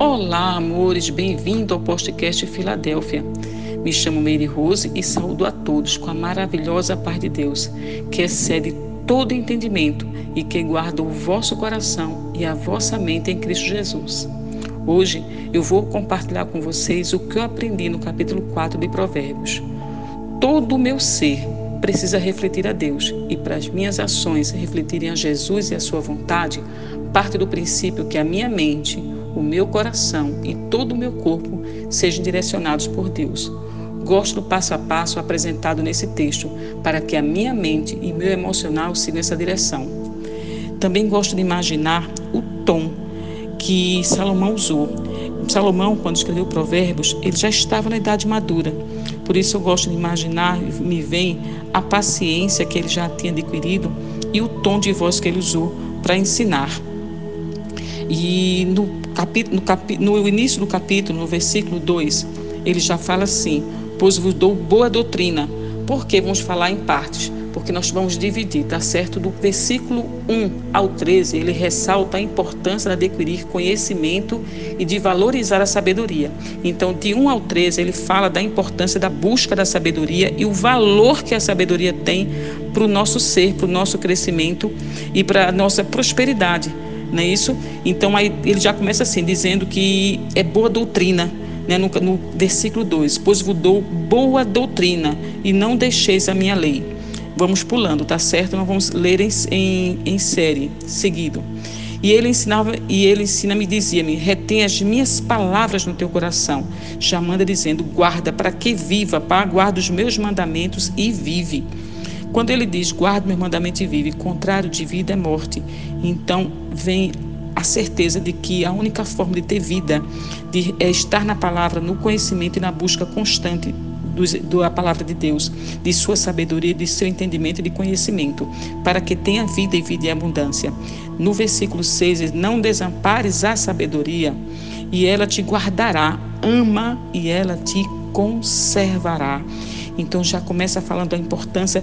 Olá, amores, bem-vindo ao podcast Filadélfia. Me chamo Mary Rose e saúdo a todos com a maravilhosa paz de Deus, que excede todo entendimento e que guarda o vosso coração e a vossa mente em Cristo Jesus. Hoje eu vou compartilhar com vocês o que eu aprendi no capítulo 4 de Provérbios. Todo o meu ser precisa refletir a Deus e para as minhas ações refletirem a Jesus e a sua vontade, parte do princípio que a minha mente, o meu coração e todo o meu corpo sejam direcionados por Deus. Gosto do passo a passo apresentado nesse texto para que a minha mente e meu emocional sigam essa direção. Também gosto de imaginar o tom que Salomão usou. Salomão, quando escreveu Provérbios, ele já estava na idade madura. Por isso eu gosto de imaginar, me vem a paciência que ele já tinha adquirido e o tom de voz que ele usou para ensinar. E no, capítulo, no, no início do capítulo, no versículo 2, ele já fala assim: Pois vos dou boa doutrina. Por que vamos falar em partes? Porque nós vamos dividir, tá certo? Do versículo 1 ao 13, ele ressalta a importância de adquirir conhecimento e de valorizar a sabedoria. Então, de 1 ao 13, ele fala da importância da busca da sabedoria e o valor que a sabedoria tem para o nosso ser, para o nosso crescimento e para a nossa prosperidade não é isso? Então aí ele já começa assim, dizendo que é boa doutrina, né? no, no versículo 2: Pois vos dou boa doutrina e não deixeis a minha lei. Vamos pulando, tá certo? Nós vamos ler em, em, em série, seguido. E ele ensinava, e ele ensina-me, dizia-me: retém as minhas palavras no teu coração. Já manda dizendo: guarda para que viva, para guarda os meus mandamentos e vive. Quando ele diz, guarda meu mandamento e vive, contrário de vida é morte, então vem a certeza de que a única forma de ter vida de, é estar na palavra, no conhecimento e na busca constante da palavra de Deus, de sua sabedoria, de seu entendimento e de conhecimento, para que tenha vida e vida em abundância. No versículo 6, não desampares a sabedoria, e ela te guardará, ama e ela te conservará. Então já começa falando da importância,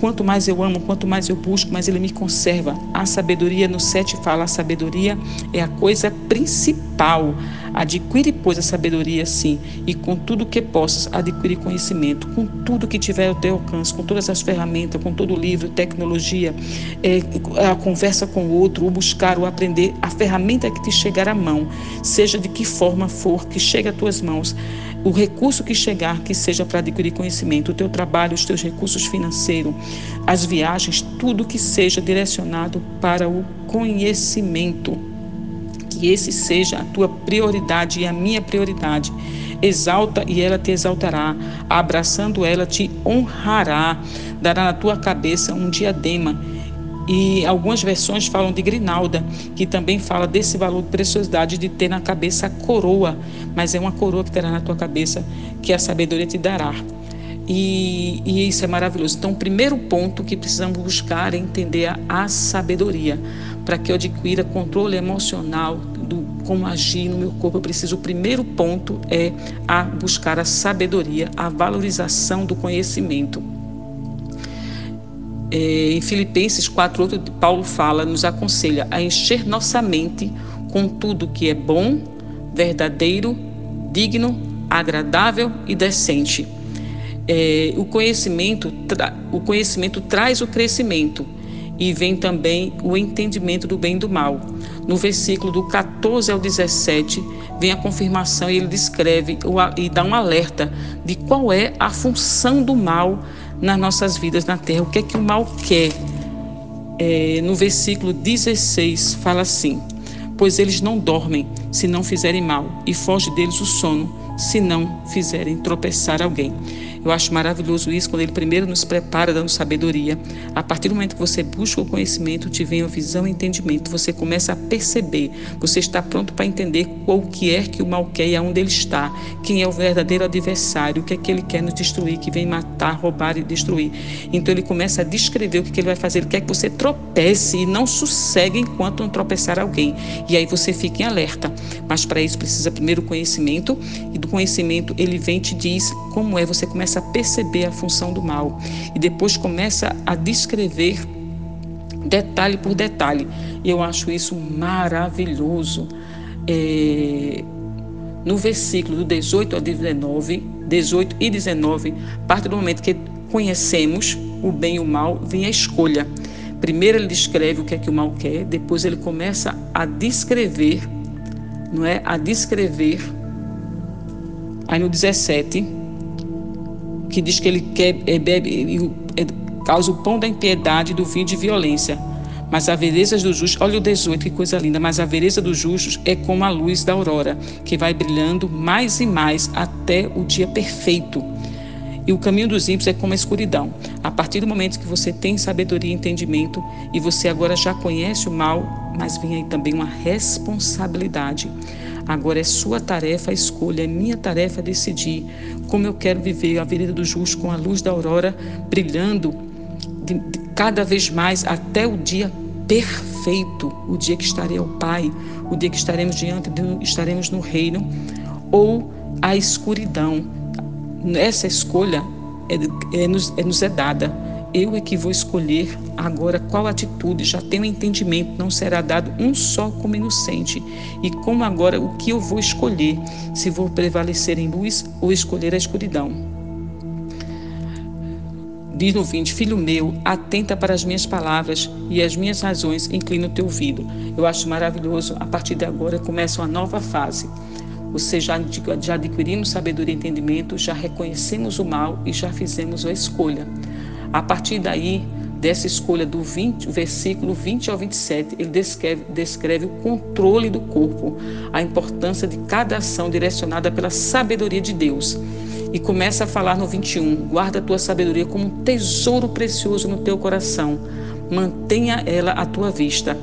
quanto mais eu amo, quanto mais eu busco, mais ele me conserva. A sabedoria no 7 fala, a sabedoria é a coisa principal. Adquire, pois, a sabedoria, sim, e com tudo que possas adquirir conhecimento, com tudo que tiver ao teu alcance, com todas as ferramentas, com todo o livro, tecnologia, é, a conversa com o outro, o buscar, o aprender, a ferramenta que te chegar à mão, seja de que forma for, que chegue às tuas mãos, o recurso que chegar, que seja para adquirir conhecimento, o teu trabalho, os teus recursos financeiros, as viagens, tudo que seja direcionado para o conhecimento. Que esse seja a tua prioridade e a minha prioridade. Exalta e ela te exaltará, abraçando ela te honrará, dará na tua cabeça um diadema e algumas versões falam de grinalda, que também fala desse valor de preciosidade de ter na cabeça a coroa, mas é uma coroa que terá na tua cabeça que a sabedoria te dará. E, e, isso é maravilhoso. Então, o primeiro ponto que precisamos buscar é entender a, a sabedoria, para que eu adquira controle emocional do como agir no meu corpo. Eu preciso. O primeiro ponto é a buscar a sabedoria, a valorização do conhecimento. É, em Filipenses 4,8, Paulo fala, nos aconselha a encher nossa mente com tudo que é bom, verdadeiro, digno, agradável e decente. É, o, conhecimento o conhecimento traz o crescimento e vem também o entendimento do bem e do mal. No versículo do 14 ao 17, vem a confirmação e ele descreve e dá um alerta de qual é a função do mal nas nossas vidas na terra. O que é que o mal quer? É, no versículo 16 fala assim: Pois eles não dormem se não fizerem mal, e foge deles o sono se não fizerem tropeçar alguém. Eu acho maravilhoso isso quando ele primeiro nos prepara dando sabedoria. A partir do momento que você busca o conhecimento, te vem a visão e entendimento, você começa a perceber, você está pronto para entender qual que é que o mal quer e aonde ele está, quem é o verdadeiro adversário, o que é que ele quer nos destruir, que vem matar, roubar e destruir. Então ele começa a descrever o que, que ele vai fazer, ele quer que você tropece e não sossegue enquanto não tropeçar alguém. E aí você fica em alerta. Mas para isso precisa primeiro conhecimento e do conhecimento ele vem e te diz como é, você começa a perceber a função do mal e depois começa a descrever detalhe por detalhe. E eu acho isso maravilhoso. É, no versículo do 18 ao 19, 18 e 19, parte do momento que conhecemos o bem e o mal, vem a escolha. Primeiro ele descreve o que é que o mal quer, depois ele começa a descrever, não é? A descrever. Aí no 17, que diz que ele quer, é, bebe, é, causa o pão da impiedade do vinho de violência. Mas a vereza dos justos, olha o 18, que coisa linda, mas a vereza dos justos é como a luz da aurora, que vai brilhando mais e mais até o dia perfeito. E o caminho dos ímpios é como a escuridão. A partir do momento que você tem sabedoria e entendimento e você agora já conhece o mal, mas vem aí também uma responsabilidade. Agora é sua tarefa a escolha, é minha tarefa decidir como eu quero viver a vida do justo com a luz da aurora brilhando de, de, cada vez mais até o dia perfeito, o dia que estarei ao Pai, o dia que estaremos diante de, estaremos no reino, ou a escuridão, essa escolha é, é, nos, é, nos é dada. Eu é que vou escolher agora qual atitude, já tenho entendimento, não será dado um só como inocente. E como agora o que eu vou escolher, se vou prevalecer em luz ou escolher a escuridão. Diz no 20, filho meu, atenta para as minhas palavras e as minhas razões, inclina o teu ouvido. Eu acho maravilhoso, a partir de agora começa uma nova fase. Ou seja, já adquirimos sabedoria e entendimento, já reconhecemos o mal e já fizemos a escolha. A partir daí, dessa escolha do 20, versículo 20 ao 27, ele descreve, descreve o controle do corpo, a importância de cada ação direcionada pela sabedoria de Deus. E começa a falar no 21: guarda a tua sabedoria como um tesouro precioso no teu coração, mantenha ela à tua vista.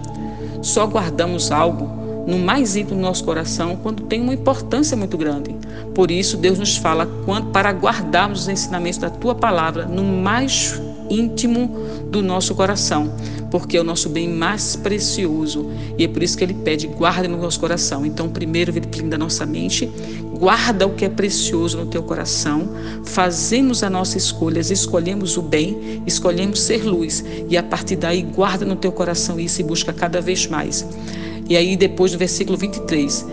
Só guardamos algo no mais íntimo do nosso coração quando tem uma importância muito grande. Por isso, Deus nos fala para guardarmos os ensinamentos da tua palavra no mais íntimo do nosso coração, porque é o nosso bem mais precioso e é por isso que ele pede guarda no nosso coração. Então, primeiro ele blinda a nossa mente, guarda o que é precioso no teu coração, fazemos a nossa escolha, escolhemos o bem, escolhemos ser luz e a partir daí guarda no teu coração isso e busca cada vez mais. E aí, depois do versículo 23,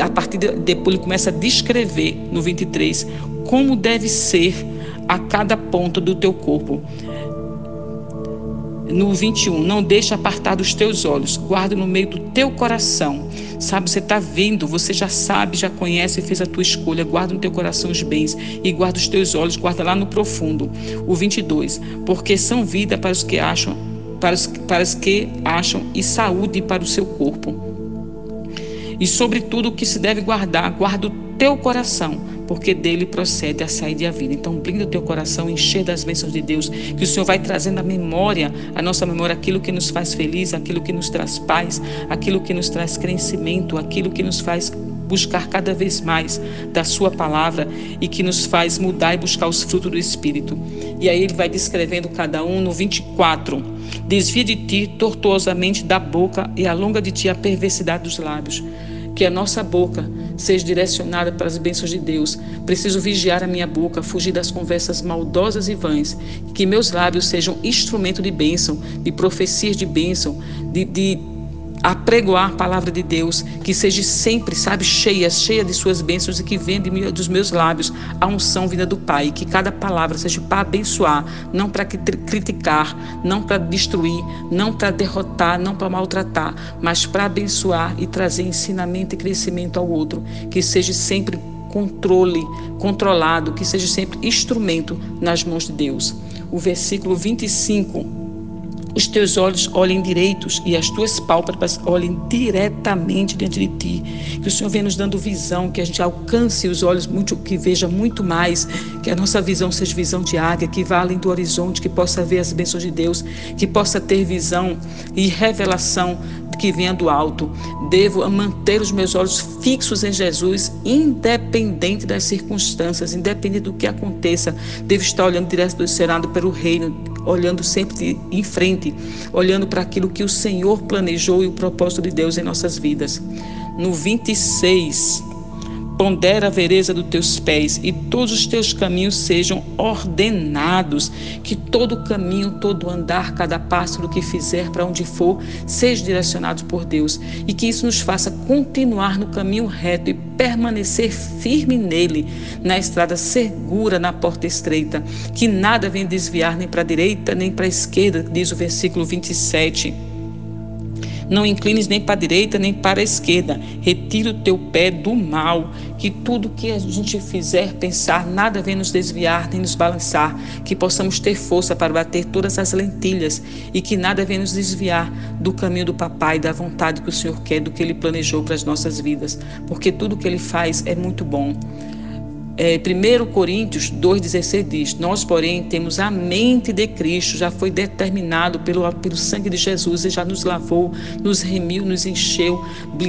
a partir de, depois ele começa a descrever no 23 como deve ser a cada ponta do teu corpo. No 21, não deixa apartar dos teus olhos, guarda no meio do teu coração. Sabe, você está vendo, você já sabe, já conhece, fez a tua escolha. Guarda no teu coração os bens e guarda os teus olhos, guarda lá no profundo. O 22, porque são vida para os que acham para os, para os que acham e saúde para o seu corpo. E sobretudo o que se deve guardar, guarda o teu coração, porque dele procede a saída e a vida. Então, blinda o teu coração, encher das bênçãos de Deus, que o Senhor vai trazendo à memória, a nossa memória, aquilo que nos faz feliz, aquilo que nos traz paz, aquilo que nos traz crescimento, aquilo que nos faz buscar cada vez mais da Sua palavra e que nos faz mudar e buscar os frutos do Espírito. E aí ele vai descrevendo cada um no 24. Desvia de ti tortuosamente da boca e alonga de ti a perversidade dos lábios. Que a nossa boca seja direcionada para as bênçãos de Deus. Preciso vigiar a minha boca, fugir das conversas maldosas e vãs. Que meus lábios sejam instrumento de bênção, de profecias de bênção, de, de apregoar a palavra de Deus, que seja sempre, sabe, cheia, cheia de suas bênçãos e que venha dos meus lábios a unção vinda do Pai, que cada palavra seja para abençoar, não para criticar, não para destruir, não para derrotar, não para maltratar, mas para abençoar e trazer ensinamento e crescimento ao outro, que seja sempre controle, controlado, que seja sempre instrumento nas mãos de Deus. O versículo 25 os teus olhos olhem direitos e as tuas pálpebras olhem diretamente diante de ti. Que o Senhor venha nos dando visão, que a gente alcance os olhos muito, que veja muito mais, que a nossa visão seja visão de águia, que vá além do horizonte, que possa ver as bênçãos de Deus, que possa ter visão e revelação que venha do alto. Devo manter os meus olhos fixos em Jesus, independente das circunstâncias, independente do que aconteça. Devo estar olhando direto do Senado pelo reino, olhando sempre em frente, olhando para aquilo que o Senhor planejou e o propósito de Deus em nossas vidas. No 26, pondera a vereza dos teus pés e todos os teus caminhos sejam ordenados, que todo caminho, todo andar, cada passo que fizer para onde for, seja direcionado por Deus e que isso nos faça continuar no caminho reto e permanecer firme nele, na estrada segura, na porta estreita, que nada venha desviar nem para a direita nem para a esquerda, diz o versículo 27. Não inclines nem para a direita nem para a esquerda. Retira o teu pé do mal. Que tudo que a gente fizer, pensar, nada venha nos desviar nem nos balançar. Que possamos ter força para bater todas as lentilhas e que nada venha nos desviar do caminho do Papai, da vontade que o Senhor quer, do que Ele planejou para as nossas vidas. Porque tudo que Ele faz é muito bom. É, 1 Coríntios 2,16 diz: Nós, porém, temos a mente de Cristo, já foi determinado pelo, pelo sangue de Jesus e já nos lavou, nos remiu, nos encheu,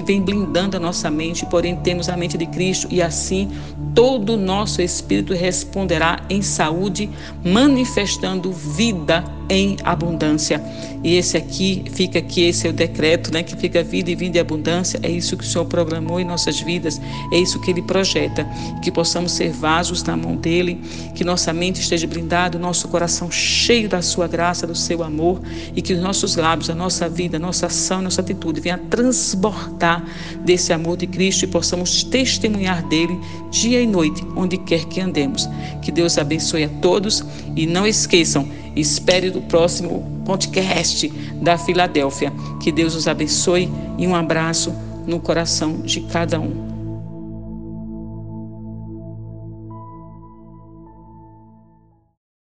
vem blindando a nossa mente, porém temos a mente de Cristo e assim todo o nosso espírito responderá em saúde, manifestando vida em abundância. E esse aqui, fica aqui, esse é o decreto, né, que fica vida e vida e abundância. É isso que o Senhor programou em nossas vidas, é isso que Ele projeta. Que possamos ser vasos na mão dEle, que nossa mente esteja blindada, nosso coração cheio da Sua graça, do Seu amor, e que os nossos lábios, a nossa vida, a nossa ação, a nossa atitude venha transbordar desse amor de Cristo e possamos testemunhar dele dia e noite, onde quer que andemos. Que Deus abençoe a todos e não esqueçam, Espere do próximo podcast da Filadélfia. Que Deus os abençoe e um abraço no coração de cada um.